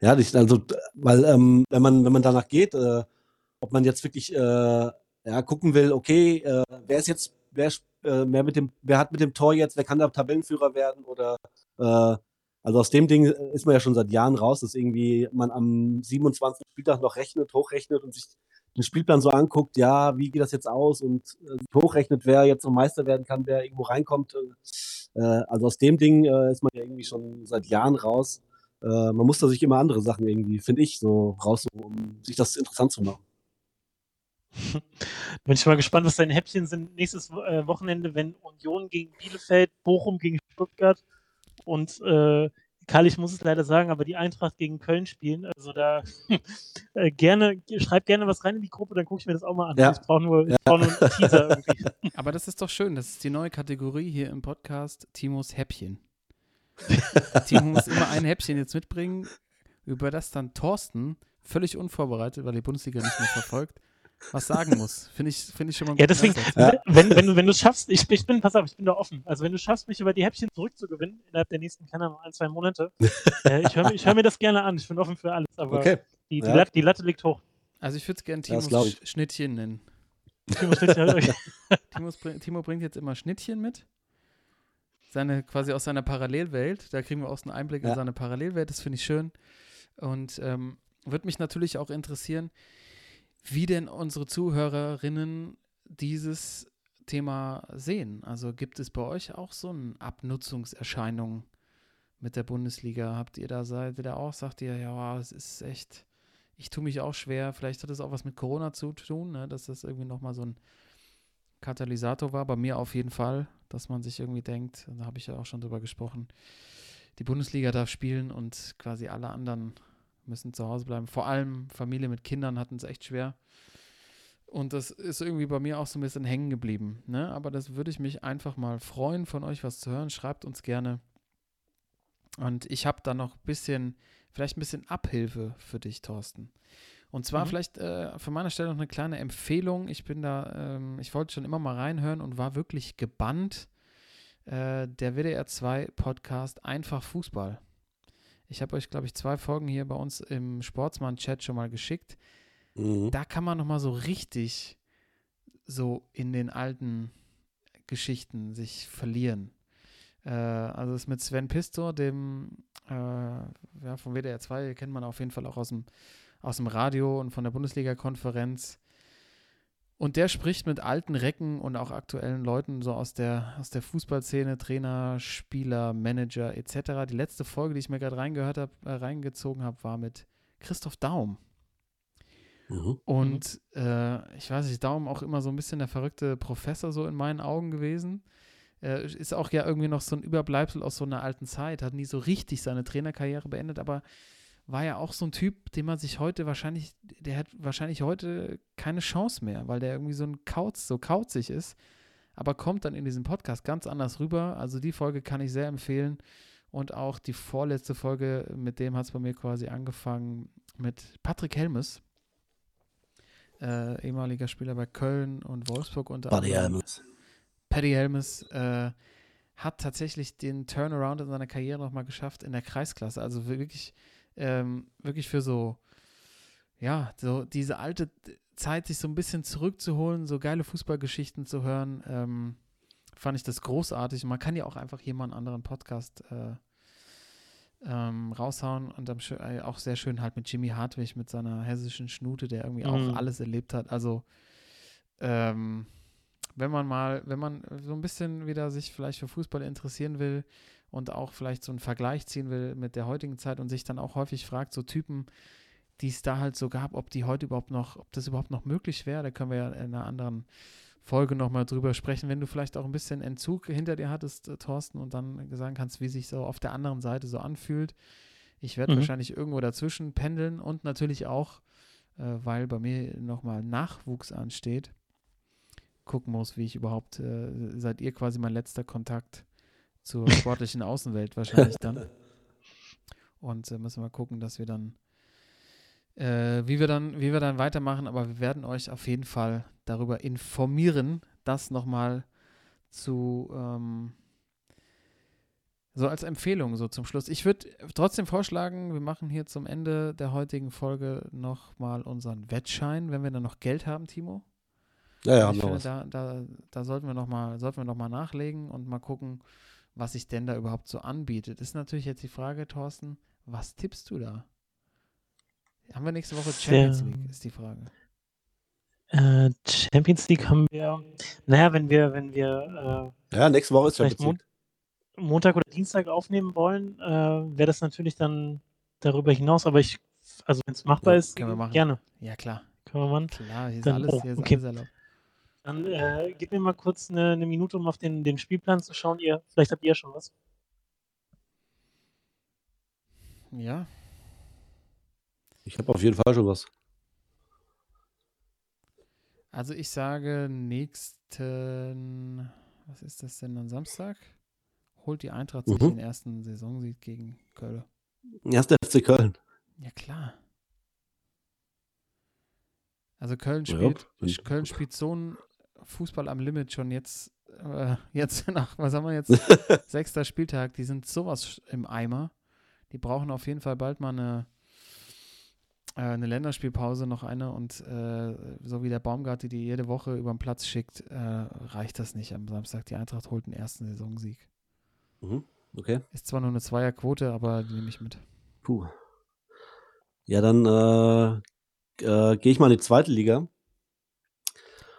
Ja, also, weil, ähm, wenn man, wenn man danach geht, äh, ob man jetzt wirklich äh, ja, gucken will, okay, äh, wer ist jetzt, wer, äh, mehr mit dem, wer hat mit dem Tor jetzt, wer kann da Tabellenführer werden oder äh, also aus dem Ding ist man ja schon seit Jahren raus, dass irgendwie man am 27. Spieltag noch rechnet, hochrechnet und sich den Spielplan so anguckt, ja, wie geht das jetzt aus und äh, hochrechnet, wer jetzt noch Meister werden kann, wer irgendwo reinkommt. Äh, also aus dem Ding äh, ist man ja irgendwie schon seit Jahren raus. Äh, man muss da sich immer andere Sachen irgendwie, finde ich, so raussuchen, um sich das interessant zu machen. Bin ich mal gespannt, was deine Häppchen sind nächstes äh, Wochenende, wenn Union gegen Bielefeld, Bochum gegen Stuttgart und äh, Karl, ich muss es leider sagen, aber die Eintracht gegen Köln spielen. Also da äh, gerne, schreib gerne was rein in die Gruppe, dann gucke ich mir das auch mal an. Ja. Ich brauche nur, ja. brauch nur einen Teaser irgendwie. Aber das ist doch schön. Das ist die neue Kategorie hier im Podcast, Timos Häppchen. Timo muss immer ein Häppchen jetzt mitbringen, über das dann Thorsten, völlig unvorbereitet, weil die Bundesliga nicht mehr verfolgt, was sagen muss. Finde ich, find ich schon mal Ja, deswegen, ja. wenn, wenn, du, wenn du es schaffst, ich, ich bin, pass auf, ich bin da offen. Also wenn du schaffst, mich über die Häppchen zurückzugewinnen, innerhalb der nächsten, keine Ahnung, ein, zwei Monate, äh, ich höre hör mir das gerne an. Ich bin offen für alles, aber okay. die, die, ja. Latte, die, Latte, liegt hoch. Also ich würde es gerne Timos Schnittchen nennen. Timo, Schnittchen, Timo bringt jetzt immer Schnittchen mit seine, quasi aus seiner Parallelwelt. Da kriegen wir auch einen Einblick ja. in seine Parallelwelt. Das finde ich schön. Und ähm, würde mich natürlich auch interessieren, wie denn unsere Zuhörerinnen dieses Thema sehen. Also gibt es bei euch auch so eine Abnutzungserscheinung mit der Bundesliga? Habt ihr da, seid ihr da auch, sagt ihr, ja, es ist echt, ich tue mich auch schwer. Vielleicht hat es auch was mit Corona zu tun, ne? dass das irgendwie nochmal so ein Katalysator war. Bei mir auf jeden Fall dass man sich irgendwie denkt, da habe ich ja auch schon drüber gesprochen, die Bundesliga darf spielen und quasi alle anderen müssen zu Hause bleiben. Vor allem Familie mit Kindern hatten es echt schwer. Und das ist irgendwie bei mir auch so ein bisschen hängen geblieben. Ne? Aber das würde ich mich einfach mal freuen, von euch was zu hören. Schreibt uns gerne. Und ich habe da noch ein bisschen, vielleicht ein bisschen Abhilfe für dich, Thorsten. Und zwar Mhm. vielleicht äh, von meiner Stelle noch eine kleine Empfehlung. Ich bin da, ähm, ich wollte schon immer mal reinhören und war wirklich gebannt. Äh, der WDR 2 Podcast Einfach Fußball. Ich habe euch, glaube ich, zwei Folgen hier bei uns im Sportsmann-Chat schon mal geschickt. Mhm. Da kann man noch mal so richtig so in den alten Geschichten sich verlieren. Äh, also das mit Sven Pistor, dem äh, ja, vom WDR 2, kennt man auf jeden Fall auch aus dem, aus dem Radio und von der Bundesliga-Konferenz. Und der spricht mit alten Recken und auch aktuellen Leuten so aus der, aus der Fußballszene, Trainer, Spieler, Manager etc. Die letzte Folge, die ich mir gerade reingehört habe, äh, reingezogen habe, war mit Christoph Daum. Mhm. Und äh, ich weiß nicht, Daum auch immer so ein bisschen der verrückte Professor so in meinen Augen gewesen. Äh, ist auch ja irgendwie noch so ein Überbleibsel aus so einer alten Zeit, hat nie so richtig seine Trainerkarriere beendet, aber war ja auch so ein Typ, den man sich heute wahrscheinlich, der hat wahrscheinlich heute keine Chance mehr, weil der irgendwie so ein Kauz, so kauzig ist, aber kommt dann in diesem Podcast ganz anders rüber. Also die Folge kann ich sehr empfehlen und auch die vorletzte Folge, mit dem hat es bei mir quasi angefangen, mit Patrick Helmes, äh, ehemaliger Spieler bei Köln und Wolfsburg unter anderem. Helmets. Paddy Helmes äh, hat tatsächlich den Turnaround in seiner Karriere nochmal geschafft in der Kreisklasse. Also wirklich, ähm, wirklich für so, ja, so diese alte Zeit sich so ein bisschen zurückzuholen, so geile Fußballgeschichten zu hören, ähm, fand ich das großartig. Und man kann ja auch einfach hier mal einen anderen Podcast äh, ähm, raushauen und am, äh, auch sehr schön halt mit Jimmy Hartwig, mit seiner hessischen Schnute, der irgendwie Mhm. auch alles erlebt hat. Also, ähm, wenn man mal, wenn man so ein bisschen wieder sich vielleicht für Fußball interessieren will und auch vielleicht so einen Vergleich ziehen will mit der heutigen Zeit und sich dann auch häufig fragt, so Typen, die es da halt so gab, ob die heute überhaupt noch, ob das überhaupt noch möglich wäre, da können wir ja in einer anderen Folge nochmal drüber sprechen, wenn du vielleicht auch ein bisschen Entzug hinter dir hattest, äh, Thorsten, und dann sagen kannst, wie sich so auf der anderen Seite so anfühlt. Ich werde Mhm. wahrscheinlich irgendwo dazwischen pendeln und natürlich auch, äh, weil bei mir nochmal Nachwuchs ansteht, gucken muss, wie ich überhaupt, äh, seid ihr quasi mein letzter Kontakt zur sportlichen Außenwelt wahrscheinlich dann. Und äh, müssen wir gucken, dass wir dann, äh, wie wir dann, wie wir dann weitermachen, aber wir werden euch auf jeden Fall darüber informieren, das nochmal zu, ähm, so als Empfehlung, so zum Schluss. Ich würde trotzdem vorschlagen, wir machen hier zum Ende der heutigen Folge nochmal unseren Wettschein, wenn wir dann noch Geld haben, Timo. Ja, ja, ich finde, da, da, da sollten wir noch mal, sollten wir noch mal nachlegen und mal gucken, was sich denn da überhaupt so anbietet. Ist natürlich jetzt die Frage, Thorsten, was tippst du da? Haben wir nächste Woche Champions Sehr- League, ist die Frage. Äh, Champions League haben wir, naja, wenn wir, wenn wir Ja, nächste Woche ist Vielleicht Champions League. äh, Montag oder Dienstag aufnehmen wollen, äh, wäre das natürlich dann darüber hinaus, aber ich, also wenn es machbar Ja, ist, können wir machen. gerne. Ja, klar. Können wir machen. Klar, hier ist Dann- alles, oh, hier ist okay. alles erlaubt. Dann äh, gib mir mal kurz eine, eine Minute, um auf den, den Spielplan zu schauen. Ihr, vielleicht habt ihr ja schon was. Ja, Ich habe auf jeden Fall schon was. also ich sage nächsten, was ist das denn am Samstag? Holt die Eintracht sich Mhm. den ersten Saisonsieg gegen Köln. Erster FC Köln. Ja, klar. Also Köln Ja, spielt, wenn- Köln spielt so ein Fußball am Limit schon jetzt, äh, jetzt nach, was haben wir jetzt, sechster Spieltag, die sind sowas im Eimer. Die brauchen auf jeden Fall bald mal eine, äh, eine Länderspielpause, noch eine und äh, so wie der Baumgart die die jede Woche über den Platz schickt, äh, reicht das nicht am Samstag. Die Eintracht holt den ersten Saisonsieg. Mhm. Okay. Ist zwar nur eine Zweierquote, aber die nehme ich mit. Puh. Ja, dann äh, äh, gehe ich mal in die zweite Liga.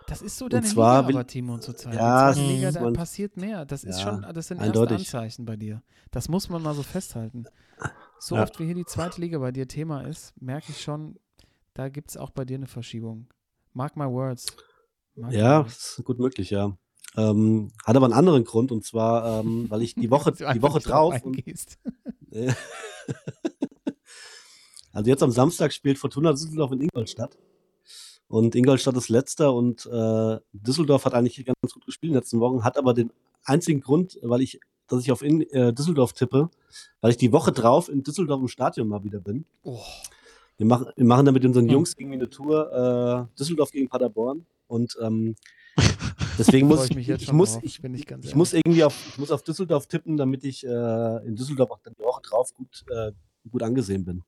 Das ist so Und deine zwar Liga, will- aber Timo zurzeit. Ja, es Liga, da man- passiert mehr. Das ist Ja, schon, das sind eindeutig. erste Anzeichen bei dir. Das muss man mal so festhalten. So Ja. oft wie hier die zweite Liga bei dir Thema ist, merke ich schon, da gibt es auch bei dir eine Verschiebung. Mark my words. Mark my Ja, words. ist gut möglich, ja. Ähm, hat aber einen anderen Grund und zwar, ähm, weil ich die Woche, die Woche drauf und, also jetzt am Samstag spielt Fortuna Düsseldorf in Ingolstadt. Und Ingolstadt ist letzter und äh, Düsseldorf hat eigentlich ganz gut gespielt in den letzten Wochen, hat aber den einzigen Grund, weil ich, dass ich auf in, äh, Düsseldorf tippe, weil ich die Woche drauf in Düsseldorf im Stadion mal wieder bin. Oh, Wir machen, wir machen da mit unseren Hm. Jungs irgendwie eine Tour äh, Düsseldorf gegen Paderborn und ähm, deswegen muss ich ich, mich jetzt ich, muss, ich, ich muss irgendwie auf, ich muss auf Düsseldorf tippen, damit ich äh, in Düsseldorf auch dann die Woche drauf gut, äh, gut angesehen bin.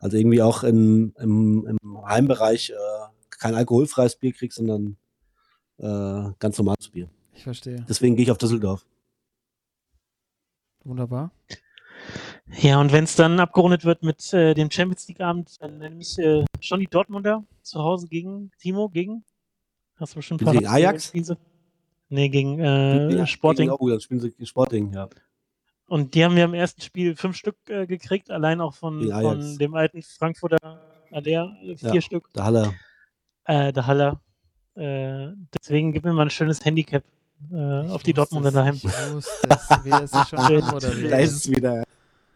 Also irgendwie auch im, im, im Heimbereich äh, kein alkoholfreies Bier krieg, sondern äh, ganz normales Bier. Ich verstehe. Deswegen gehe ich auf Düsseldorf. Wunderbar. Ja, und wenn es dann abgerundet wird mit äh, dem Champions League-Abend, dann nenne ich äh, schon die Dortmunder zu Hause gegen Timo, gegen? Hast du bestimmt gegen Ajax? Nee, gegen äh, Ja, Sporting. Gegen, oh, dann spielen sie gegen Sporting, ja. Und die haben wir im ersten Spiel fünf Stück äh, gekriegt, allein auch von, von dem alten Frankfurter Aller, äh, vier Ja. Stück, Der Halle. äh, der Haller. Äh, deswegen gib mir mal ein schönes Handicap äh, auf die Dortmunder daheim. wusste es. Wer ist es schon Da ist es wieder.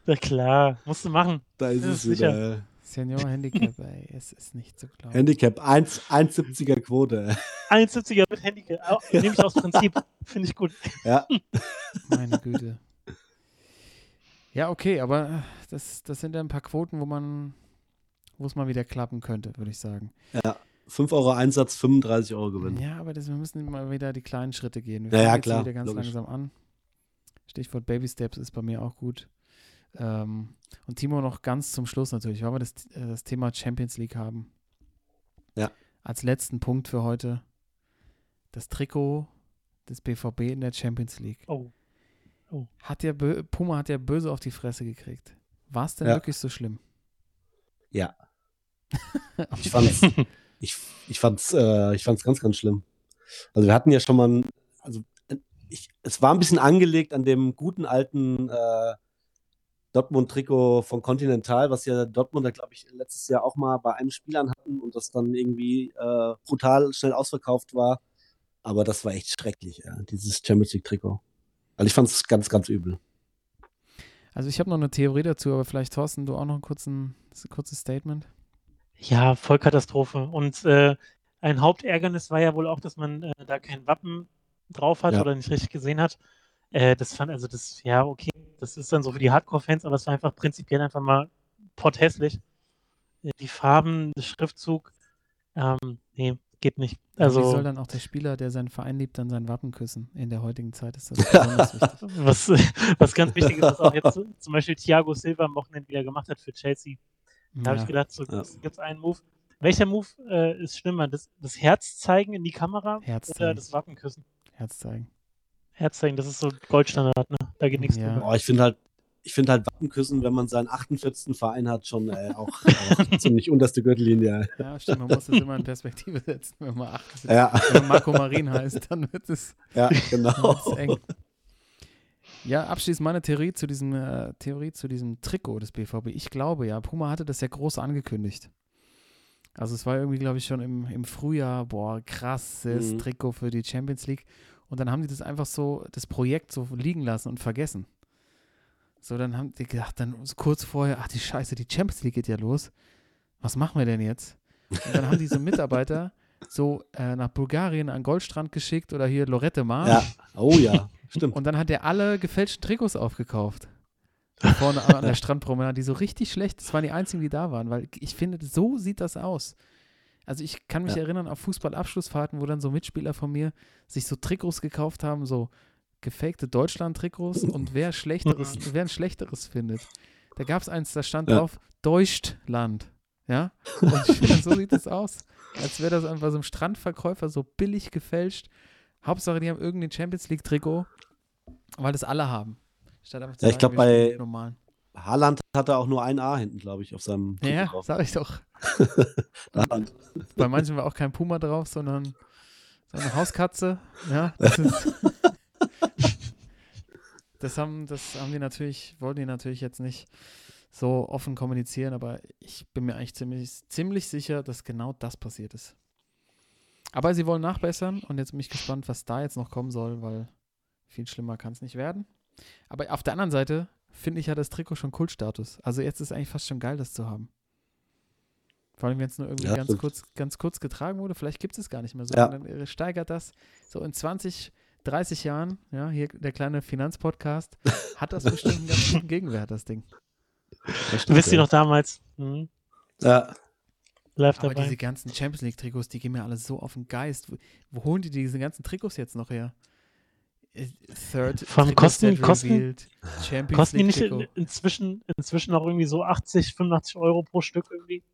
Ja, klar, musst du machen. Da ist Das es ist sicher. wieder. Senior Handicap, ey. Es ist nicht zu glauben. Handicap 1, 1,70er Quote. 1,70er mit Handicap. Nehme ich aus Prinzip. Finde ich gut. Ja. Meine Güte. Ja, okay, aber das, das sind ja ein paar Quoten, wo man, wo es mal wieder klappen könnte, würde ich sagen. ja. 5 Euro Einsatz, 35 Euro Gewinn. Ja, aber das, wir müssen mal wieder die kleinen Schritte gehen. Wir Ja, ja, klar, wieder ganz logisch. langsam an. Stichwort Baby Steps ist bei mir auch gut. Ähm, und Timo noch ganz zum Schluss natürlich, weil wir das, äh, das Thema Champions League haben. Ja. Als letzten Punkt für heute das Trikot des BVB in der Champions League. Oh. Hat der Puma hat ja böse auf die Fresse gekriegt. War es denn Ja. wirklich so schlimm? Ja. Ich fand's, ich, ich fand's, äh, ich fand's ganz, ganz schlimm. Also wir hatten ja schon mal, ein, also äh, ich, es war ein bisschen angelegt an dem guten alten äh, Dortmund-Trikot von Continental, was ja Dortmunder, glaube ich, letztes Jahr auch mal bei einem Spiel anhatten und das dann irgendwie äh, brutal schnell ausverkauft war. Aber das war echt schrecklich, ja, dieses Champions League-Trikot. Also ich fand's ganz, ganz übel. Also ich habe noch eine Theorie dazu, aber vielleicht Thorsten, du auch noch ein, kurzen, ein kurzes Statement. Ja, Vollkatastrophe. Und äh, ein Hauptärgernis war ja wohl auch, dass man äh, da kein Wappen drauf hat Ja. oder nicht richtig gesehen hat. Äh, das fand, also das, ja, okay, das ist dann so für die Hardcore-Fans, aber es war einfach prinzipiell einfach mal potthässlich. Äh, Die Farben, der Schriftzug, ähm, nee, geht nicht. Also, Wie soll dann auch der Spieler, der seinen Verein liebt, dann sein Wappen küssen? In der heutigen Zeit ist das besonders wichtig. was, was ganz wichtig ist, was auch jetzt zum Beispiel Thiago Silva am Wochenende wieder gemacht hat für Chelsea. Da habe ich Ja, gedacht, so Ja. gibt es einen Move. Welcher Move äh, ist schlimmer? Das, das Herz zeigen in die Kamera Herz oder zeigen. das Wappen küssen? Herz zeigen. Herz zeigen, das ist so Goldstandard, ne? Da geht nichts Ja. drüber. Oh, ich finde halt, ich finde halt Wappenküssen, wenn man seinen 48. Verein hat, schon äh, auch, auch ziemlich unterste Gürtellinie. Ja, stimmt, man muss das immer in Perspektive setzen. Wenn man, acht, Ja, wenn man Marco Marin heißt, dann wird es ja, genau. eng. Ja, abschließend meine Theorie zu diesem äh, Theorie zu diesem Trikot des BVB. Ich glaube ja, Puma hatte das ja groß angekündigt. Also es war irgendwie, glaube ich, schon im, im Frühjahr, boah, krasses Mhm. Trikot für die Champions League. Und dann haben die das einfach so, das Projekt so liegen lassen und vergessen. So, dann haben die gedacht, dann kurz vorher, ach die Scheiße, die Champions League geht ja los. Was machen wir denn jetzt? Und dann haben diese Mitarbeiter so äh, nach Bulgarien an Goldstrand geschickt oder hier Lorette Mar. Ja, oh ja, stimmt. Und dann hat er alle gefälschten Trikots aufgekauft. Vorne an der Strandpromenade, die so richtig schlecht, das waren die einzigen, die da waren, weil ich finde, so sieht das aus. Also ich kann mich Ja. erinnern auf Fußballabschlussfahrten, wo dann so Mitspieler von mir sich so Trikots gekauft haben, so gefakte Deutschland-Trikots und wer schlechteres, wer ein schlechteres findet. Da gab es eins, da stand Ja. drauf Deutschland. Ja? Und so sieht es aus. Als wäre das einfach so ein Strandverkäufer so billig gefälscht. Hauptsache, die haben irgendein Champions League-Trikot, weil das alle haben. Statt einfach zu Ja, ich sagen, glaub, wir spielen bei- normalen. Haaland hatte auch nur ein A hinten, glaube ich, auf seinem Trikot Ja, drauf. sag ich doch. Bei manchen war auch kein Puma drauf, sondern so eine Hauskatze. Ja, das ist. Das haben, das haben die natürlich, wollten die natürlich jetzt nicht so offen kommunizieren, aber ich bin mir eigentlich ziemlich, ziemlich sicher, dass genau das passiert ist. Aber sie wollen nachbessern und jetzt bin ich gespannt, was da jetzt noch kommen soll, weil viel schlimmer kann es nicht werden. Aber auf der anderen Seite finde ich ja das Trikot schon Kultstatus. Also jetzt ist eigentlich fast schon geil, das zu haben. Vor allem, wenn es nur irgendwie Ja, ganz, kurz, ganz kurz getragen wurde, vielleicht gibt es gar nicht mehr so. Ja. Und dann steigert das so in 20, 30 Jahren, ja, hier der kleine Finanzpodcast, hat das bestimmt einen ganz guten Gegenwert, das Ding. Du wisst ihr noch damals? Hm, Ja, live Aber dabei. diese ganzen Champions League-Trikots, die gehen mir alle so auf den Geist. Wo, wo holen die diese ganzen Trikots jetzt noch her? Äh, Third Trikot kosten- kosten- Kosten die nicht in, inzwischen, inzwischen auch irgendwie so 80, 85 Euro pro Stück irgendwie?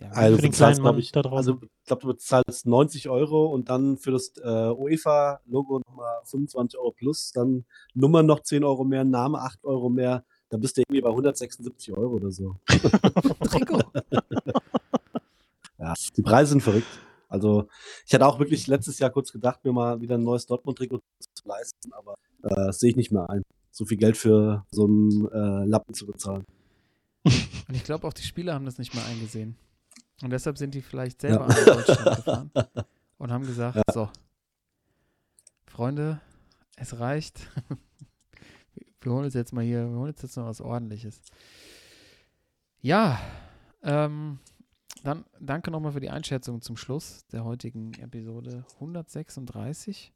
Ja, also für den du kleinen Mann ich, da also ich glaube, du bezahlst 90 Euro und dann für das äh, UEFA-Logo nochmal 25 Euro plus, dann Nummer noch 10 Euro mehr, Name 8 Euro mehr, dann bist du irgendwie bei 176 Euro oder so. Trikot. Ja, die Preise sind verrückt. Also ich hatte auch wirklich letztes Jahr kurz gedacht, mir mal wieder ein neues Dortmund-Trikot zu leisten, aber äh, das sehe ich nicht mehr ein, so viel Geld für so einen äh, Lappen zu bezahlen. Und ich glaube, auch die Spieler haben das nicht mehr eingesehen. Und deshalb sind die vielleicht selber nach Deutschland gefahren und haben gesagt, so, Freunde, es reicht. Wir holen uns jetzt mal hier, wir holen uns jetzt noch was ordentliches. Ja, ähm, dann danke nochmal für die Einschätzung zum Schluss der heutigen Episode 136.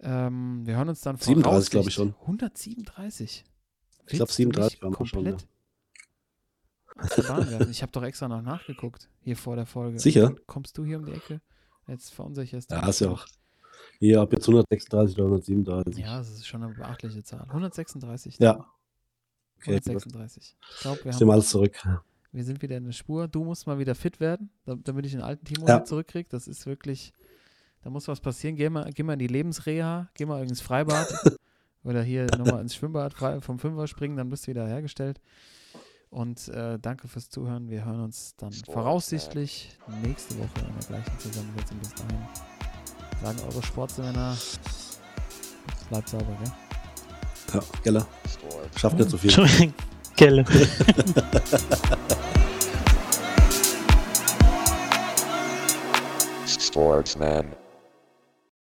Ähm, wir hören uns dann 37, glaube ich schon. 137. Ich glaube Willst du mich 37 waren wir schon. Ja. Aus der Bahn werfen? Ich habe doch extra noch nachgeguckt, hier vor der Folge. Sicher? Kommst du hier um die Ecke? Jetzt verunsicherst du Ja, ist ja auch. Hier ab jetzt 136 oder 137. Ja, das ist schon eine beachtliche Zahl. 136. Ja. Okay, gut. 136. Ich glaube, wir, Ich haben- alles zurück. wir sind wieder in der Spur. Du musst mal wieder fit werden, da- damit ich den alten Timo Ja. zurückkriege. Das ist wirklich, da muss was passieren. Geh mal, geh mal in die Lebensreha, geh mal ins Freibad oder hier nochmal ins Schwimmbad vom Fünfer springen, dann bist du wieder hergestellt. Und äh, danke fürs Zuhören. Wir hören uns dann voraussichtlich nächste Woche in der gleichen Zusammensetzung. Bis dahin sagen eure Sportsmänner, bleibt sauber, gell? Ja, Geller. Schafft nicht so viel. Entschuldigung, Gelle. Sportsman.